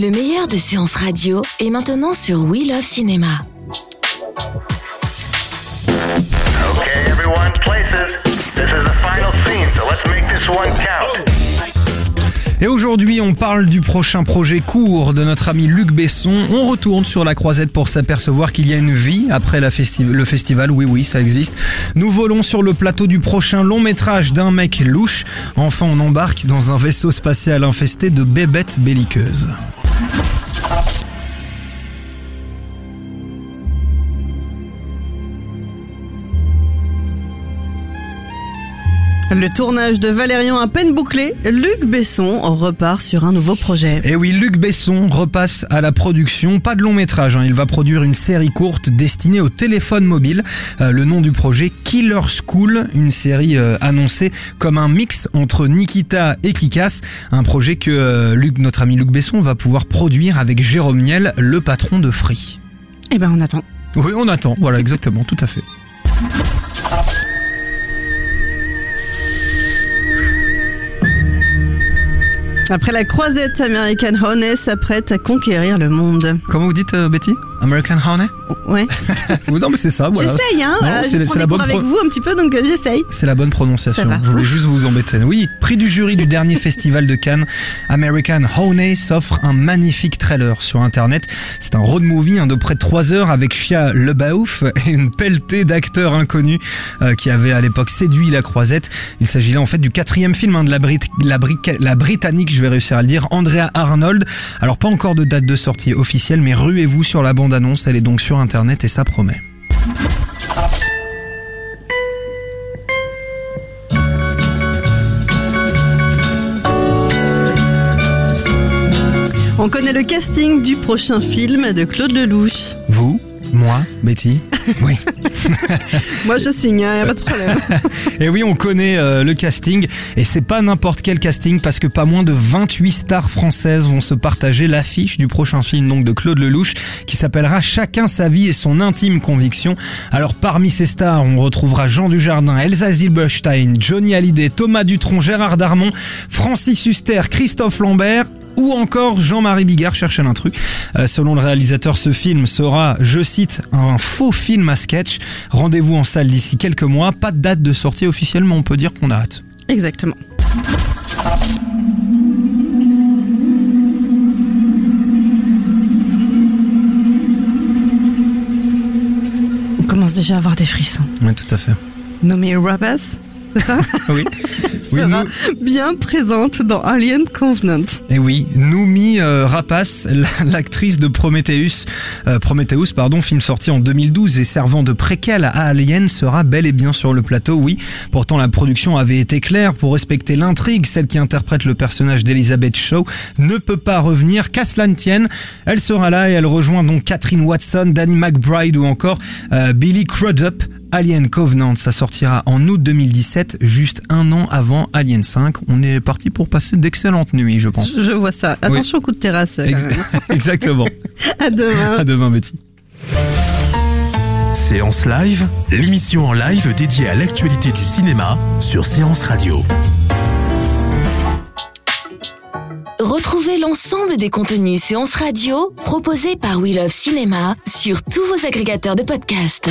Le meilleur de séances radio est maintenant sur We Love Cinéma. Okay, everyone, places. This is the final scene, so let's make this one count. Et aujourd'hui, on parle du prochain projet court de notre ami Luc Besson. On retourne sur la croisette pour s'apercevoir qu'il y a une vie après la festi- le festival. Oui, oui, ça existe. Nous volons sur le plateau du prochain long métrage d'un mec louche. Enfin, on embarque dans un vaisseau spatial infesté de bébêtes belliqueuses. Le tournage de Valérian à peine bouclé, Luc Besson repart sur un nouveau projet. Et oui, Luc Besson repasse à la production. Pas de long métrage, hein. il va produire une série courte destinée au téléphone mobile. Euh, le nom du projet, Killer School, une série euh, annoncée comme un mix entre Nikita et Kikas. Un projet que euh, Luc, notre ami Luc Besson va pouvoir produire avec Jérôme Niel, le patron de Free. Eh ben on attend. Oui, on attend, voilà, exactement, tout à fait. Après la croisette, American Honey s'apprête à conquérir le monde. Comment vous dites, euh, Betty? American Honey? Ouais. Oui, Non, mais c'est ça, voilà. J'essaye, hein. Non, euh, je prends des cours avec vous un petit peu, donc euh, j'essaye. C'est la bonne prononciation. Je voulais juste vous embêter. Oui, prix du jury du dernier festival de Cannes, American Honey s'offre un magnifique trailer sur internet. C'est un road movie hein, de près de 3 heures avec Shia LaBeouf et une pelletée d'acteurs inconnus euh, qui avaient à l'époque séduit la croisette. Il s'agit là en fait du quatrième film hein, de la, Brit la, Brit- la britannique, je vais réussir à le dire, Andrea Arnold. Alors pas encore de date de sortie officielle, mais ruez-vous sur la bande-annonce, elle est donc sur internet et ça promet. On connaît le casting du prochain film de Claude Lelouch. Vous moi, Betty Oui. Moi je signe, hein, y a pas de problème. Et oui, on connaît euh, le casting et c'est pas n'importe quel casting parce que pas moins de 28 stars françaises vont se partager l'affiche du prochain film donc de Claude Lelouch qui s'appellera Chacun sa vie et son intime conviction. Alors parmi ces stars, on retrouvera Jean Dujardin, Elsa Zilberstein, Johnny Hallyday, Thomas Dutronc, Gérard Darmon, Francis Huster, Christophe Lambert ou encore Jean-Marie Bigard cherche l'intrus. Euh, selon le réalisateur, ce film sera, je cite, un faux film à sketch. Rendez-vous en salle d'ici quelques mois. Pas de date de sortie officielle, mais on peut dire qu'on a hâte. Exactement. On commence déjà à avoir des frissons. Oui, tout à fait. Nommé Rapace, c'est ça Oui. Oui, Sera nous- bien présente dans Alien Covenant. Et oui, Noumi euh, Rapace, l'actrice de Prometheus, euh, Prometheus, pardon, film sorti en 2012 et servant de préquel à Alien, sera bel et bien sur le plateau. Oui, pourtant la production avait été claire pour respecter l'intrigue. Celle qui interprète le personnage d'Elizabeth Shaw ne peut pas revenir. Qu'à cela ne tienne, elle sera là et elle rejoint donc Catherine Watson, Danny McBride ou encore euh, Billy Crudup. Alien Covenant, ça sortira en août 2017, juste un an avant Alien 5. On est parti pour passer d'excellentes nuits, je pense. Je, vois ça. Attention au coup de terrasse. quand Ex- même. Exactement. À demain. À demain, Betty. Séance Live, l'émission en live dédiée à l'actualité du cinéma sur Séance Radio. Retrouvez l'ensemble des contenus séances radio proposés par We Love Cinéma sur tous vos agrégateurs de podcasts.